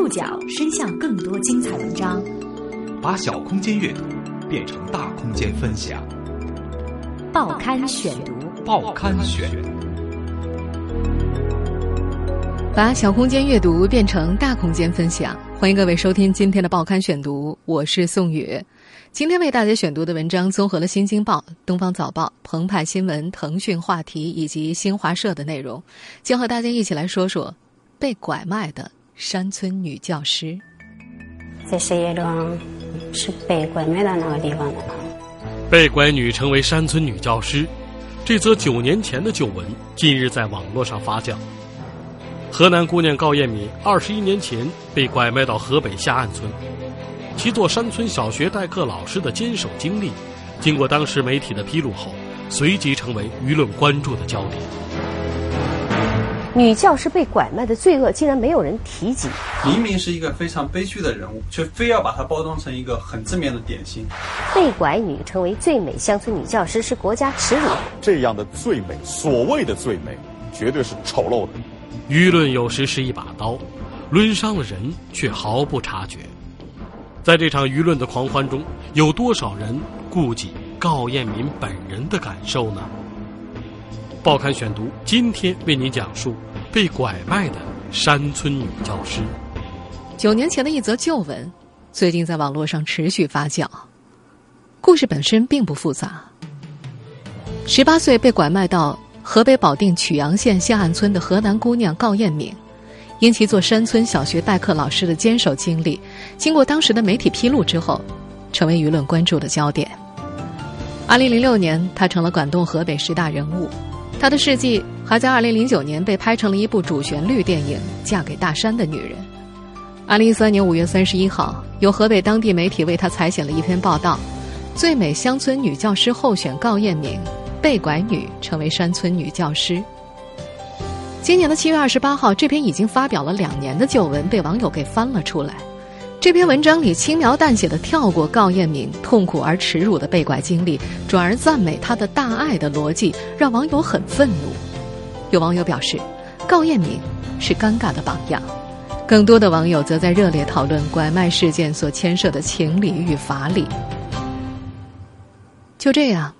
触角伸向更多精彩文章，把小空间阅读变成大空间分享。报刊选读，报刊选，把小空间阅读变成大空间分享。欢迎各位收听今天的报刊选读，我是宋宇。今天为大家选读的文章综合了《新京报》、《东方早报》、澎湃新闻、腾讯话题以及新华社的内容，将和大家一起来说说被拐卖的。山村女教师，这是一桩是被拐卖到那个地方的。被拐女成为山村女教师，这则九年前的旧闻近日在网络上发酵。河南姑娘高艳敏二十一年前被拐卖到河北下岸村，其做山村小学代课老师的坚守经历，经过当时媒体的披露后，随即成为舆论关注的焦点。女教师被拐卖的罪恶竟然没有人提及。明明是一个非常悲剧的人物，却非要把它包装成一个很正面的典型。被拐女成为最美乡村女教师是国家耻辱。这样的最美，所谓的最美，绝对是丑陋的。舆论有时是一把刀，抡伤了人却毫不察觉。在这场舆论的狂欢中，有多少人顾及高艳敏本人的感受呢？报刊选读，今天为您讲述被拐卖的山村女教师。九年前的一则旧闻，最近在网络上持续发酵。故事本身并不复杂。十八岁被拐卖到河北保定曲阳县下岸村的河南姑娘高艳敏，因其做山村小学代课老师的坚守经历，经过当时的媒体披露之后，成为舆论关注的焦点。二零零六年，她成了感动河北十大人物。她的事迹还在2009年被拍成了一部主旋律电影《嫁给大山的女人》。2013年5月31号，由河北当地媒体为她采写了一篇报道：“最美乡村女教师候选高艳敏，被拐女成为山村女教师。”今年的7月28号，这篇已经发表了两年的旧闻被网友给翻了出来。这篇文章里轻描淡写的跳过高艳敏痛苦而耻辱的被拐经历，转而赞美她的大爱的逻辑，让网友很愤怒。有网友表示，高艳敏是尴尬的榜样。更多的网友则在热烈讨论拐卖事件所牵涉的情理与法理。就这样，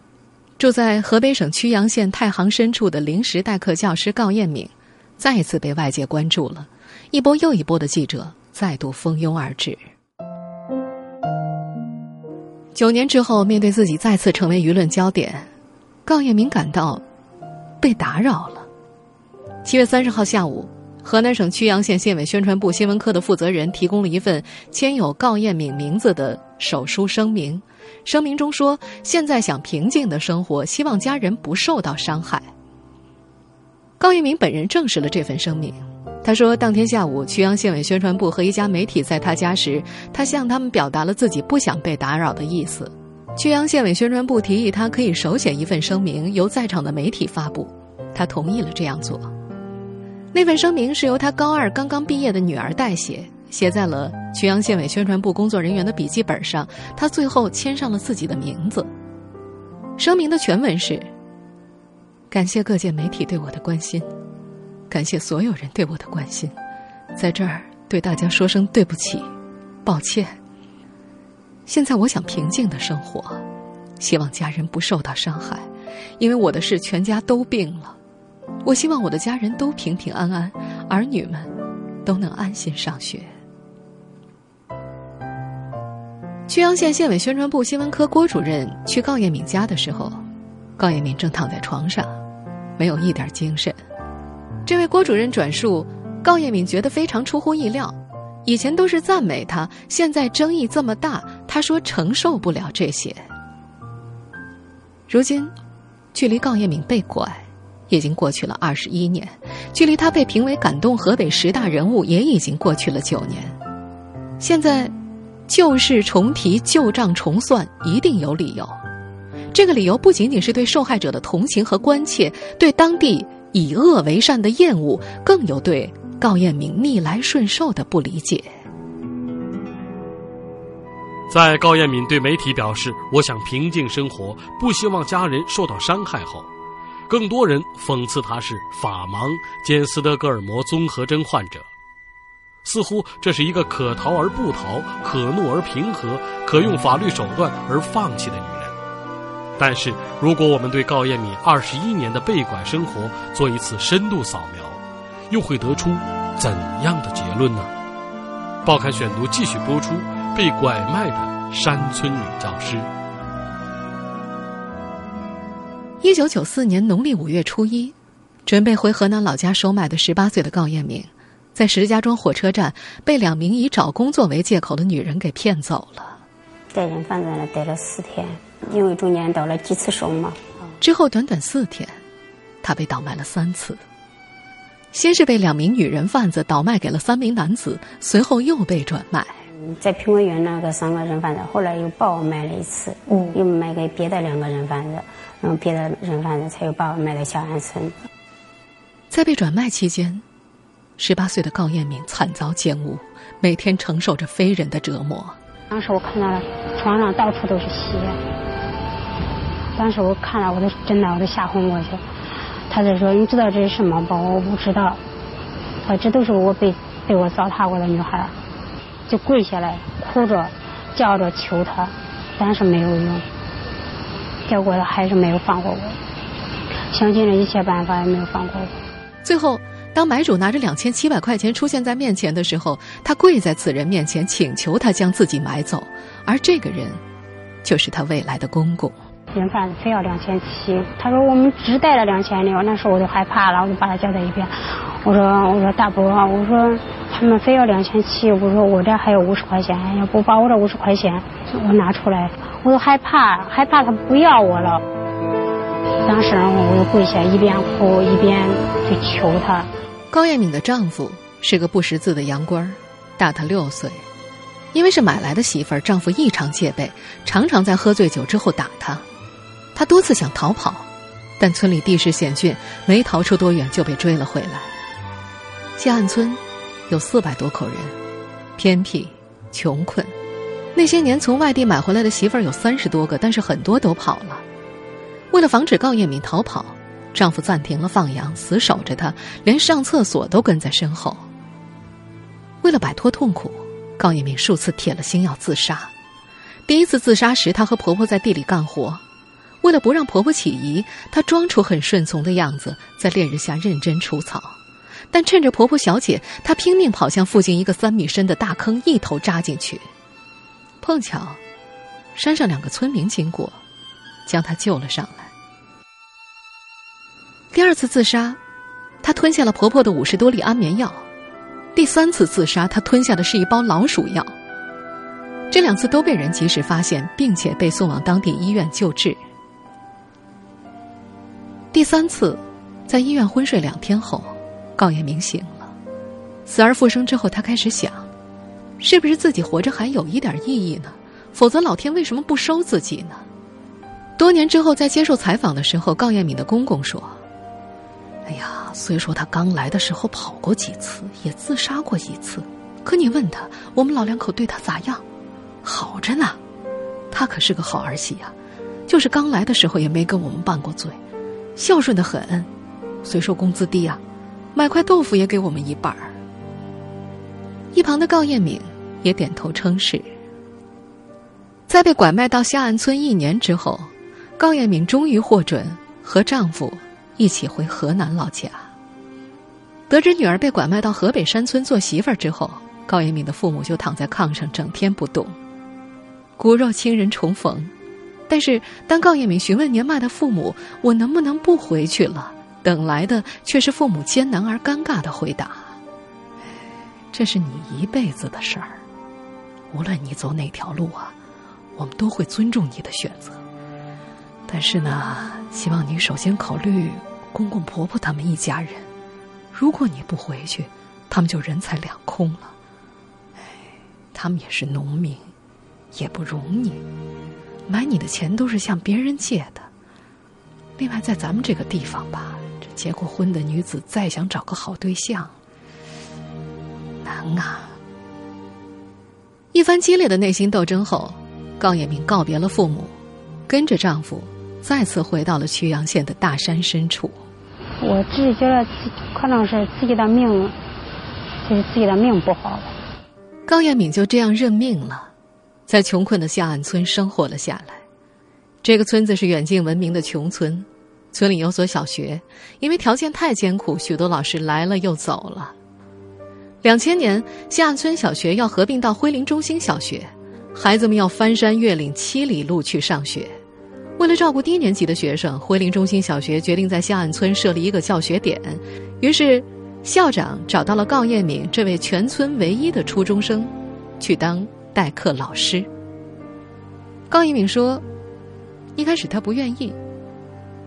住在河北省曲阳县太行深处的临时代课教师高艳敏，再次被外界关注了，一波又一波的记者。再度蜂拥而至。九年之后，面对自己再次成为舆论焦点，高艳敏感到被打扰了。七月三十号下午，河南省曲阳县县委宣传部新闻科的负责人提供了一份签有高艳敏名字的手书声明。声明中说：“现在想平静的生活，希望家人不受到伤害。”高艳敏本人证实了这份声明。他说，当天下午，曲阳县委宣传部和一家媒体在他家时，他向他们表达了自己不想被打扰的意思。曲阳县委宣传部提议他可以手写一份声明，由在场的媒体发布，他同意了这样做。那份声明是由他高二刚刚毕业的女儿代写，写在了曲阳县委宣传部工作人员的笔记本上，他最后签上了自己的名字。声明的全文是：感谢各界媒体对我的关心。感谢所有人对我的关心，在这儿对大家说声对不起，抱歉。现在我想平静的生活，希望家人不受到伤害，因为我的事全家都病了。我希望我的家人都平平安安，儿女们都能安心上学。曲阳县县委宣传部新闻科郭主任去高艳敏家的时候，高艳敏正躺在床上，没有一点精神。这位郭主任转述，高艳敏觉得非常出乎意料，以前都是赞美他，现在争议这么大，他说承受不了这些。如今，距离高艳敏被拐，已经过去了二十一年，距离他被评为感动河北十大人物，也已经过去了九年。现在，旧事重提，旧账重算，一定有理由。这个理由不仅仅是对受害者的同情和关切，对当地。以恶为善的厌恶，更有对高艳敏逆来顺受的不理解。在高艳敏对媒体表示“我想平静生活，不希望家人受到伤害”后，更多人讽刺她是法盲兼斯德哥尔摩综合征患者。似乎这是一个可逃而不逃、可怒而平和、可用法律手段而放弃的女人。但是，如果我们对高艳敏二十一年的被拐生活做一次深度扫描，又会得出怎样的结论呢？报刊选读继续播出：被拐卖的山村女教师。一九九四年农历五月初一，准备回河南老家收麦的十八岁的高艳敏，在石家庄火车站被两名以找工作为借口的女人给骗走了。在人贩子那待了四天，因为中间倒了几次手嘛。之后短短四天，他被倒卖了三次。先是被两名女人贩子倒卖给了三名男子，随后又被转卖。在苹果园那个三个人贩子，后来又把我卖了一次，嗯，又卖给别的两个人贩子，然后别的人贩子才又把我卖到小安村。在被转卖期间，十八岁的高艳敏惨遭奸污，每天承受着非人的折磨。当时我看到了床上到处都是血，当时我看了我都真的我都吓昏过去。他在说：“你知道这是什么不？”我不知道。他这都是我被被我糟蹋过的女孩，就跪下来哭着叫着求他，但是没有用。结果他还是没有放过我，想尽了一切办法也没有放过我。最后，当买主拿着两千七百块钱出现在面前的时候，他跪在此人面前请求他将自己买走，而这个人就是他未来的公公。人贩子非要两千七，他说我们只带了两千六，那时候我就害怕了，我就把他叫在一边，我说我说大伯，我说他们非要两千七，我说我这还有五十块钱，要不把我这五十块钱我拿出来，我都害怕，害怕他不要我了。当时我就跪下，一边哭一边去求他。高艳敏的丈夫是个不识字的洋官，大她六岁。因为是买来的媳妇儿，丈夫异常戒备，常常在喝醉酒之后打她。他多次想逃跑，但村里地势险峻，没逃出多远就被追了回来。下岸村有四百多口人，偏僻、穷困。那些年从外地买回来的媳妇儿有三十多个，但是很多都跑了。为了防止高艳敏逃跑，丈夫暂停了放羊，死守着她，连上厕所都跟在身后。为了摆脱痛苦，高艳敏数次铁了心要自杀。第一次自杀时，她和婆婆在地里干活。为了不让婆婆起疑，她装出很顺从的样子，在烈日下认真除草。但趁着婆婆小姐，她拼命跑向附近一个三米深的大坑，一头扎进去。碰巧，山上两个村民经过，将她救了上来。第二次自杀，她吞下了婆婆的五十多粒安眠药。第三次自杀，她吞下的是一包老鼠药。这两次都被人及时发现，并且被送往当地医院救治。第三次，在医院昏睡两天后，高艳明醒了。死而复生之后，他开始想，是不是自己活着还有一点意义呢？否则老天为什么不收自己呢？多年之后，在接受采访的时候，高艳敏的公公说：“哎呀，虽说他刚来的时候跑过几次，也自杀过一次，可你问他，我们老两口对他咋样？好着呢。他可是个好儿媳呀，就是刚来的时候也没跟我们拌过嘴。”孝顺的很，虽说工资低啊，买块豆腐也给我们一半儿。一旁的高艳敏也点头称是。在被拐卖到下岸村一年之后，高艳敏终于获准和丈夫一起回河南老家。得知女儿被拐卖到河北山村做媳妇儿之后，高艳敏的父母就躺在炕上整天不动。骨肉亲人重逢。但是，当高艳敏询问年迈的父母：“我能不能不回去了？”等来的却是父母艰难而尴尬的回答：“这是你一辈子的事儿，无论你走哪条路啊，我们都会尊重你的选择。但是呢，希望你首先考虑公公婆婆他们一家人。如果你不回去，他们就人财两空了。他们也是农民，也不容你。”买你的钱都是向别人借的。另外，在咱们这个地方吧，这结过婚的女子再想找个好对象难啊。一番激烈的内心斗争后，高艳明告别了父母，跟着丈夫再次回到了曲阳县的大山深处。我只是觉得，可能是自己的命就是自己的命不好了。高彦敏就这样认命了，在穷困的下岸村生活了下来。这个村子是远近闻名的穷村，村里有所小学，因为条件太艰苦，许多老师来了又走了。两千年，下岸村小学要合并到辉林中心小学，孩子们要翻山越岭七里路去上学。为了照顾低年级的学生，辉林中心小学决定在下岸村设立一个教学点。于是，校长找到了高艳敏这位全村唯一的初中生，去当代课老师。高一敏说：“一开始他不愿意，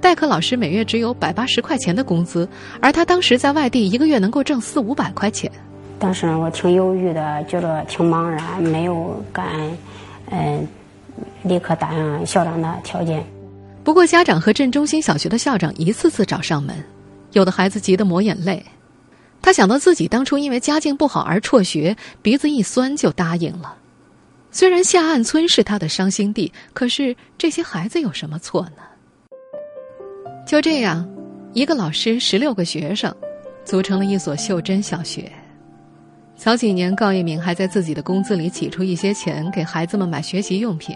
代课老师每月只有百八十块钱的工资，而他当时在外地一个月能够挣四五百块钱。”当时我挺犹豫的，觉得挺茫然，没有敢，嗯，立刻答应校长的条件。不过，家长和镇中心小学的校长一次次找上门，有的孩子急得抹眼泪。他想到自己当初因为家境不好而辍学，鼻子一酸就答应了。虽然下岸村是他的伤心地，可是这些孩子有什么错呢？就这样，一个老师，十六个学生，组成了一所秀珍小学。早几年，高一鸣还在自己的工资里挤出一些钱给孩子们买学习用品。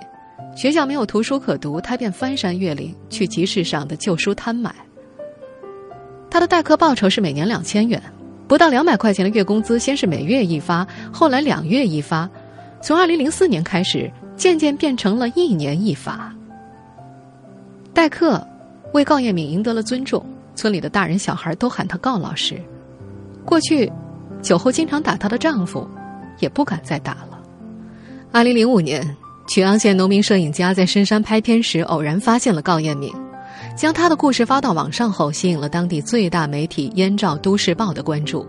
学校没有图书可读，他便翻山越岭去集市上的旧书摊买。他的代课报酬是每年两千元，不到两百块钱的月工资，先是每月一发，后来两月一发，从二零零四年开始，渐渐变成了一年一发。代课为高艳敏赢得了尊重，村里的大人小孩都喊她“告老师。过去。酒后经常打她的丈夫，也不敢再打了。二零零五年，曲阳县农民摄影家在深山拍片时偶然发现了高艳敏，将她的故事发到网上后，吸引了当地最大媒体《燕赵都市报》的关注。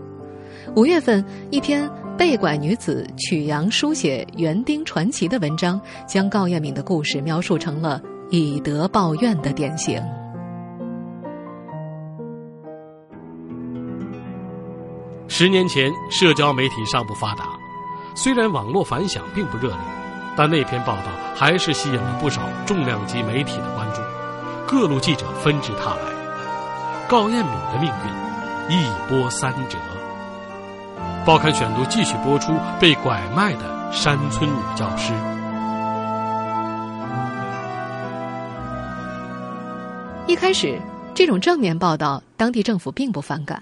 五月份，一篇被拐女子曲阳书写园丁传奇的文章，将高艳敏的故事描述成了以德报怨的典型。十年前，社交媒体尚不发达，虽然网络反响并不热烈，但那篇报道还是吸引了不少重量级媒体的关注，各路记者纷至沓来。高艳敏的命运一波三折。报刊选读继续播出被拐卖的山村女教师。一开始，这种正面报道，当地政府并不反感。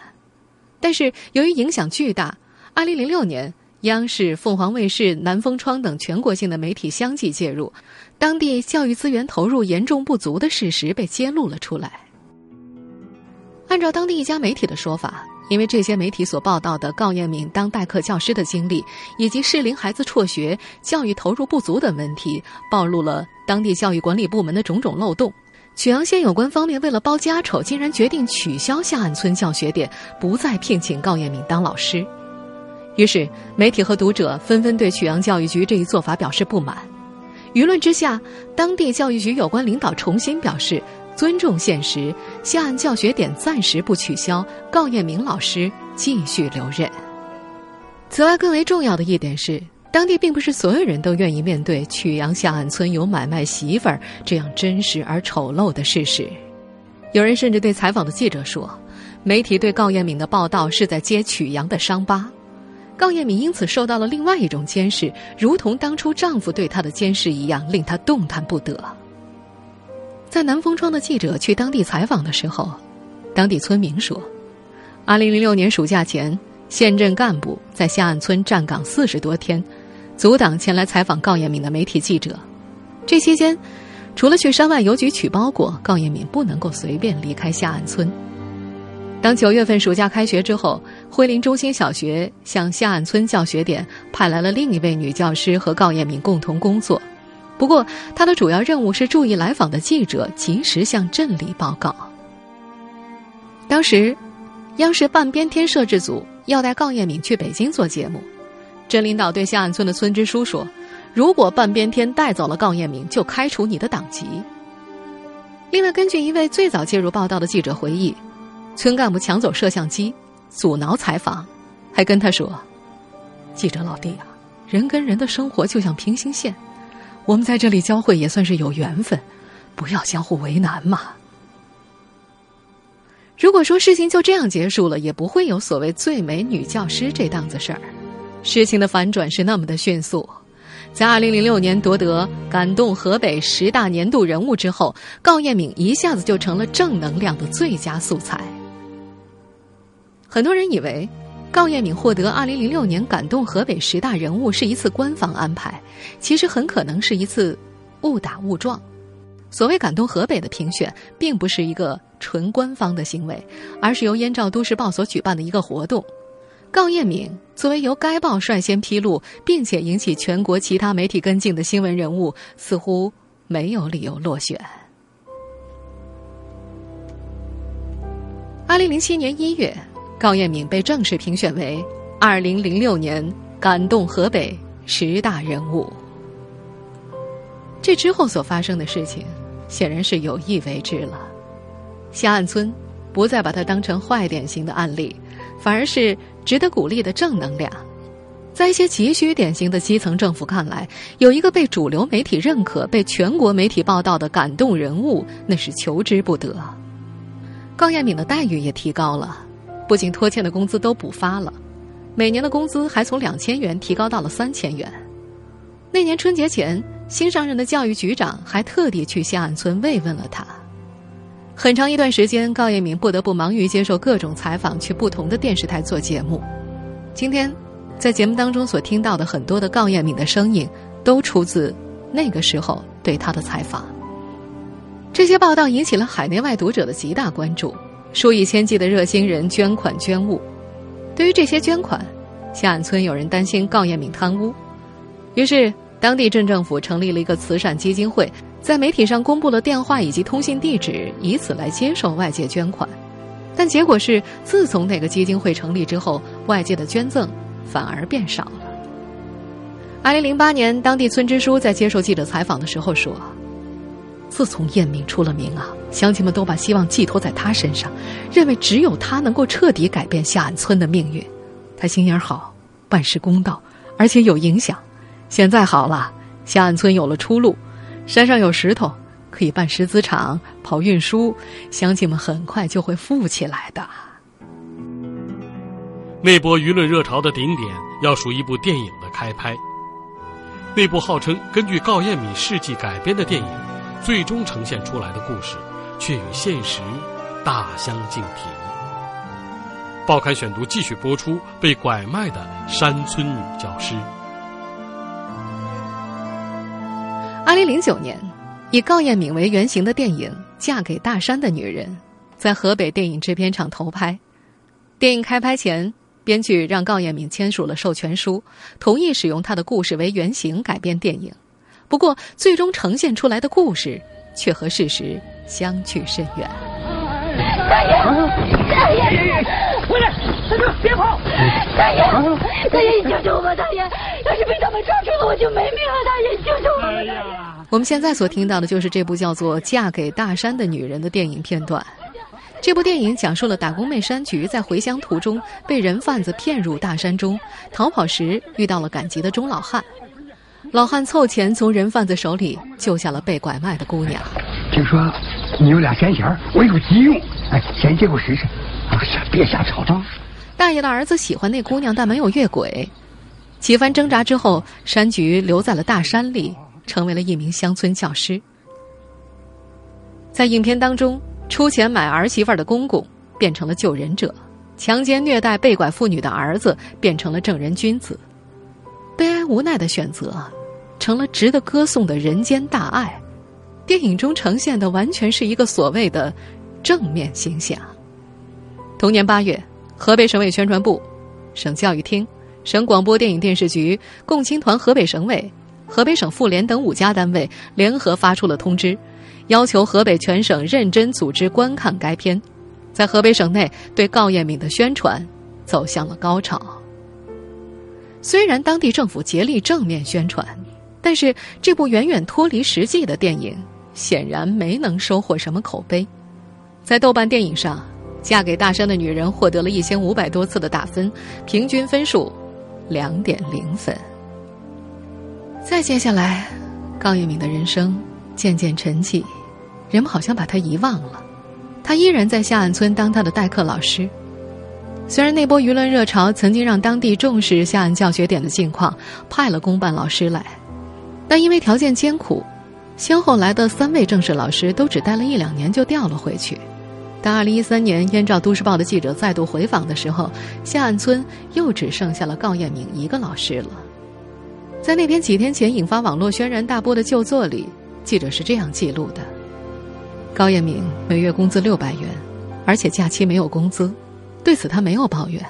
但是由于影响巨大，二零零六年，央视、凤凰卫视、南风窗等全国性的媒体相继介入，当地教育资源投入严重不足的事实被揭露了出来。按照当地一家媒体的说法，因为这些媒体所报道的高艳敏当代课教师的经历，以及适龄孩子辍学、教育投入不足等问题，暴露了当地教育管理部门的种种漏洞。曲阳县有关方面为了包家丑，竟然决定取消下岸村教学点，不再聘请高艳敏当老师。于是，媒体和读者纷纷对曲阳教育局这一做法表示不满。舆论之下，当地教育局有关领导重新表示尊重现实，下岸教学点暂时不取消，郜艳敏老师继续留任。此外，更为重要的一点是。当地并不是所有人都愿意面对曲阳下岸村有买卖媳妇儿这样真实而丑陋的事实。有人甚至对采访的记者说：“媒体对郜艳敏的报道是在揭曲阳的伤疤。”郜艳敏因此受到了另外一种监视，如同当初丈夫对她的监视一样，令她动弹不得。在南风窗的记者去当地采访的时候，当地村民说：“2006 年暑假前，县镇干部在下岸村站岗四十多天。”阻挡前来采访高艳敏的媒体记者，这期间，除了去山外邮局取包裹，高艳敏不能够随便离开下岸村。当九月份暑假开学之后，辉林中心小学向下岸村教学点派来了另一位女教师和高艳敏共同工作，不过他的主要任务是注意来访的记者及时向镇里报告。当时，央视半边天摄制组要带高艳敏去北京做节目。镇领导对下岸村的村支书说：“如果半边天带走了高艳敏，就开除你的党籍。”另外，根据一位最早介入报道的记者回忆，村干部抢走摄像机，阻挠采访，还跟他说：“记者老弟啊，人跟人的生活就像平行线，我们在这里交汇也算是有缘分，不要相互为难嘛。”如果说事情就这样结束了，也不会有所谓最美女教师这档子事儿。事情的反转是那么的迅速，在二零零六年夺得感动河北十大年度人物之后，高艳敏一下子就成了正能量的最佳素材。很多人以为，高艳敏获得二零零六年感动河北十大人物是一次官方安排，其实很可能是一次误打误撞。所谓感动河北的评选，并不是一个纯官方的行为，而是由燕赵都市报所举办的一个活动。高艳敏作为由该报率先披露，并且引起全国其他媒体跟进的新闻人物，似乎没有理由落选。二零零七年一月，高艳敏被正式评选为二零零六年感动河北十大人物。这之后所发生的事情，显然是有意为之了。下岸村不再把它当成坏典型的案例，反而是值得鼓励的正能量。在一些急需典型的基层政府看来，有一个被主流媒体认可、被全国媒体报道的感动人物，那是求之不得。高艳敏的待遇也提高了，不仅拖欠的工资都补发了，每年的工资还从两千元提高到了三千元。那年春节前。新上任的教育局长还特地去下岸村慰问了他。很长一段时间，高艳敏不得不忙于接受各种采访，去不同的电视台做节目。今天，在节目当中所听到的很多的高艳敏的声音，都出自那个时候对他的采访。这些报道引起了海内外读者的极大关注，数以千计的热心人捐款捐物。对于这些捐款，下岸村有人担心高艳敏贪污，于是。当地镇政府成立了一个慈善基金会，在媒体上公布了电话以及通信地址，以此来接受外界捐款。但结果是，自从那个基金会成立之后，外界的捐赠反而变少了。二零零八年，当地村支书在接受记者采访的时候说：“自从艳敏出了名啊，乡亲们都把希望寄托在他身上，认为只有他能够彻底改变下岸村的命运。他心眼好，办事公道，而且有影响。”现在好了，下岸村有了出路，山上有石头，可以办石子厂、跑运输，乡亲们很快就会富起来的。那波舆论热潮的顶点，要数一部电影的开拍。那部号称根据高艳敏事迹改编的电影，最终呈现出来的故事，却与现实大相径庭。报刊选读继续播出：被拐卖的山村女教师。二零零九年，以高艳敏为原型的电影《嫁给大山的女人》在河北电影制片厂投拍。电影开拍前，编剧让高艳敏签署了授权书，同意使用她的故事为原型改编电影。不过，最终呈现出来的故事却和事实相去甚远。大爷，大爷，回来！大哥，别跑！大爷，大爷，你救救我吧！大爷，要是被他们抓住了，我就没命了！大爷，救救我！大爷！我们现在所听到的就是这部叫做《嫁给大山的女人》的电影片段。这部电影讲述了打工妹山菊在回乡途中被人贩子骗入大山中，逃跑时遇到了赶集的钟老汉。老汉凑钱从人贩子手里救下了被拐卖的姑娘。听说你有俩闲钱我有急用，哎，先借我使使。哎呀，别瞎吵吵。大爷的儿子喜欢那姑娘，但没有越轨。几番挣扎之后，山菊留在了大山里，成为了一名乡村教师。在影片当中，出钱买儿媳妇的公公变成了救人者，强奸虐待被拐妇女的儿子变成了正人君子。悲哀无奈的选择，成了值得歌颂的人间大爱。电影中呈现的完全是一个所谓的正面形象。同年八月，河北省委宣传部、省教育厅、省广播电影电视局、共青团河北省委、河北省妇联等五家单位联合发出了通知，要求河北全省认真组织观看该片。在河北省内，对高艳敏的宣传走向了高潮。虽然当地政府竭力正面宣传，但是这部远远脱离实际的电影显然没能收获什么口碑。在豆瓣电影上，《嫁给大山的女人》获得了一千五百多次的打分，平均分数两点零分。再接下来，高一敏的人生渐渐沉寂，人们好像把她遗忘了。他依然在下岸村当他的代课老师。虽然那波舆论热潮曾经让当地重视下岸教学点的境况，派了公办老师来，但因为条件艰苦，先后来的三位正式老师都只待了一两年就调了回去。当二零一三年燕赵都市报的记者再度回访的时候，下岸村又只剩下了高彦明一个老师了。在那篇几天前引发网络轩然大波的旧作里，记者是这样记录的：高彦明每月工资六百元，而且假期没有工资。对此他没有抱怨，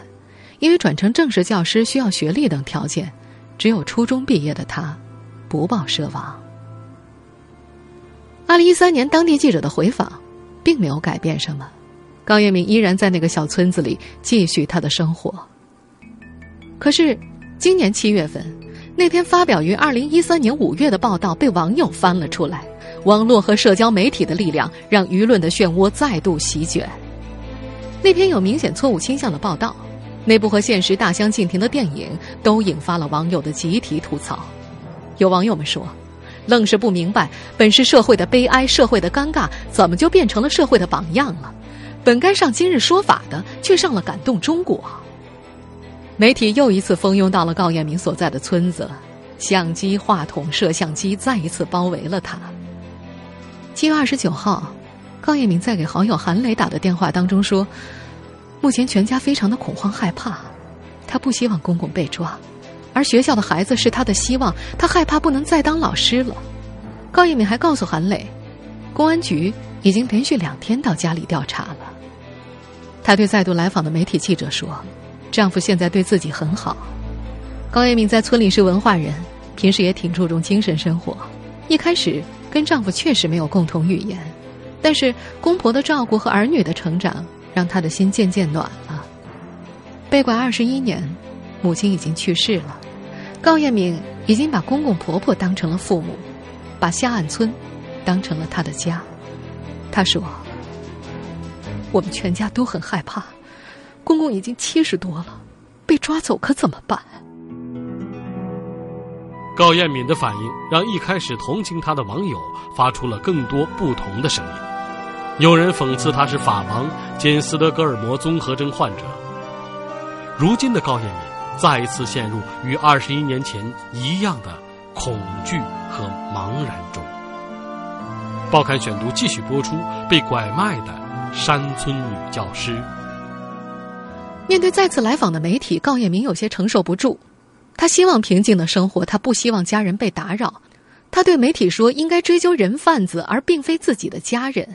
因为转成正式教师需要学历等条件，只有初中毕业的他不抱奢望。二零一三年当地记者的回访，并没有改变什么，高彦明依然在那个小村子里继续他的生活。可是今年七月份，那篇发表于二零一三年五月的报道被网友翻了出来，网络和社交媒体的力量让舆论的漩涡再度席卷。那篇有明显错误倾向的报道，那部和现实大相径庭的电影，都引发了网友的集体吐槽。有网友们说：“愣是不明白，本是社会的悲哀，社会的尴尬，怎么就变成了社会的榜样了？本该上今日说法的，却上了感动中国。”媒体又一次蜂拥到了高彦明所在的村子，相机、话筒、摄像机再一次包围了他。七月二十九号。高彦明在给好友韩磊打的电话当中说：“目前全家非常的恐慌害怕，他不希望公公被抓，而学校的孩子是他的希望，他害怕不能再当老师了。”高彦明还告诉韩磊，公安局已经连续两天到家里调查了。他对再度来访的媒体记者说：“丈夫现在对自己很好。”高彦明在村里是文化人，平时也挺注重精神生活。一开始跟丈夫确实没有共同语言。但是公婆的照顾和儿女的成长，让他的心渐渐暖了。被拐二十一年，母亲已经去世了，高彦敏已经把公公婆婆当成了父母，把下岸村当成了他的家。他说：“我们全家都很害怕，公公已经七十多了，被抓走可怎么办？”高彦敏的反应让一开始同情他的网友发出了更多不同的声音。有人讽刺他是法盲兼斯德哥尔摩综合症患者。如今的高彦敏再一次陷入与二十一年前一样的恐惧和茫然中。报刊选读继续播出：被拐卖的山村女教师。面对再次来访的媒体，高彦明有些承受不住。他希望平静的生活，他不希望家人被打扰。他对媒体说：“应该追究人贩子，而并非自己的家人。”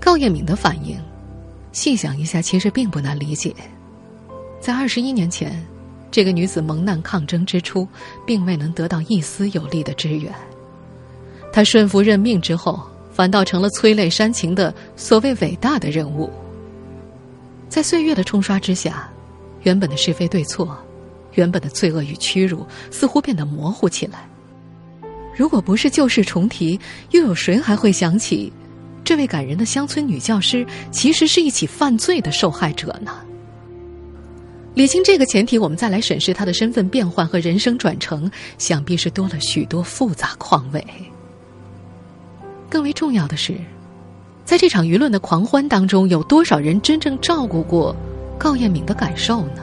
高彦敏的反应，细想一下，其实并不难理解。在二十一年前，这个女子蒙难抗争之初，并未能得到一丝有力的支援。她顺服认命之后，反倒成了催泪煽情的所谓伟大的任务。在岁月的冲刷之下。原本的是非对错，原本的罪恶与屈辱，似乎变得模糊起来。如果不是旧事重提，又有谁还会想起，这位感人的乡村女教师其实是一起犯罪的受害者呢？理清这个前提，我们再来审视他的身份变换和人生转程，想必是多了许多复杂况味。更为重要的是，在这场舆论的狂欢当中，有多少人真正照顾过？高彦敏的感受呢？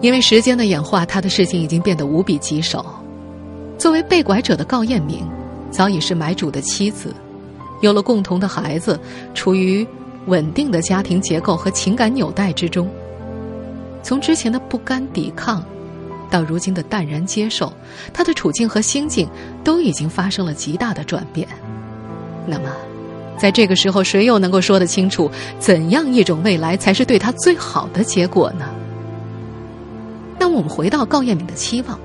因为时间的演化，他的事情已经变得无比棘手。作为被拐者的高彦敏，早已是买主的妻子，有了共同的孩子，处于稳定的家庭结构和情感纽带之中。从之前的不甘抵抗，到如今的淡然接受，他的处境和心境都已经发生了极大的转变。那么？在这个时候，谁又能够说得清楚，怎样一种未来才是对他最好的结果呢？那我们回到高彦敏的期望，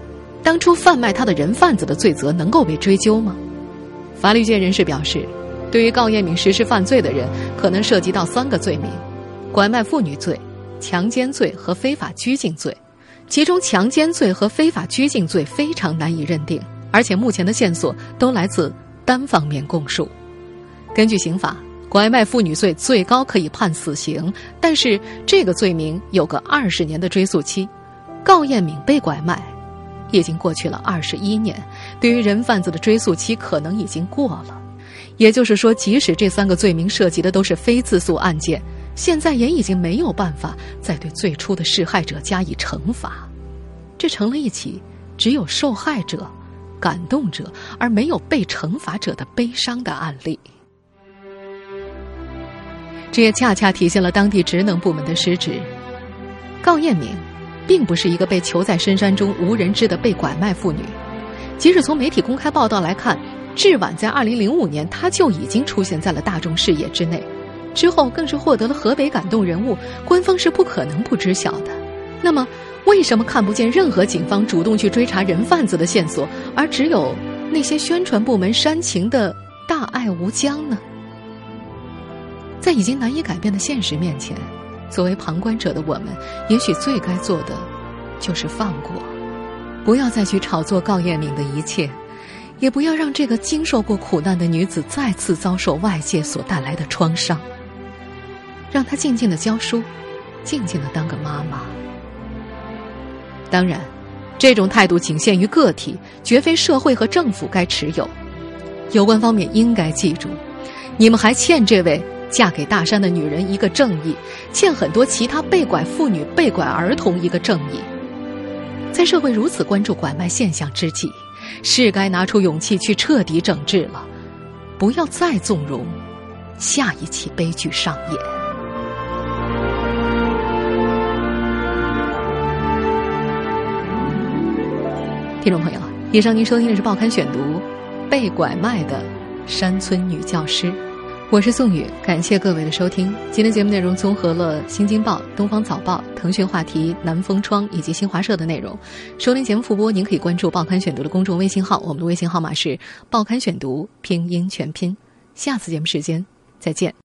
当初贩卖他的人贩子的罪责能够被追究吗？法律界人士表示，对于高彦敏实施犯罪的人，可能涉及到三个罪名：拐卖妇女罪、强奸罪和非法拘禁罪。其中，强奸罪和非法拘禁罪非常难以认定，而且目前的线索都来自单方面供述。根据刑法，拐卖妇女罪最高可以判死刑，但是这个罪名有个二十年的追诉期。高艳敏被拐卖，已经过去了二十一年，对于人贩子的追诉期可能已经过了。也就是说，即使这三个罪名涉及的都是非自诉案件，现在也已经没有办法再对最初的施害者加以惩罚，这成了一起只有受害者、感动者而没有被惩罚者的悲伤的案例。这也恰恰体现了当地职能部门的失职。高艳明，并不是一个被囚在深山中无人知的被拐卖妇女，即使从媒体公开报道来看。至晚在二零零五年，他就已经出现在了大众视野之内，之后更是获得了河北感动人物，官方是不可能不知晓的。那么，为什么看不见任何警方主动去追查人贩子的线索，而只有那些宣传部门煽情的大爱无疆呢？在已经难以改变的现实面前，作为旁观者的我们，也许最该做的就是放过，不要再去炒作告艳敏的一切。也不要让这个经受过苦难的女子再次遭受外界所带来的创伤。让她静静的教书，静静的当个妈妈。当然，这种态度仅限于个体，绝非社会和政府该持有。有关方面应该记住，你们还欠这位嫁给大山的女人一个正义，欠很多其他被拐妇女、被拐儿童一个正义。在社会如此关注拐卖现象之际。是该拿出勇气去彻底整治了，不要再纵容下一起悲剧上演。听众朋友，以上您收听的是《报刊选读》，被拐卖的山村女教师。我是宋宇，感谢各位的收听。今天节目内容综合了《新京报》《东方早报》、腾讯话题、南风窗以及新华社的内容。收听节目复播，您可以关注《报刊选读》的公众微信号，我们的微信号码是《报刊选读》拼音全拼。下次节目时间再见。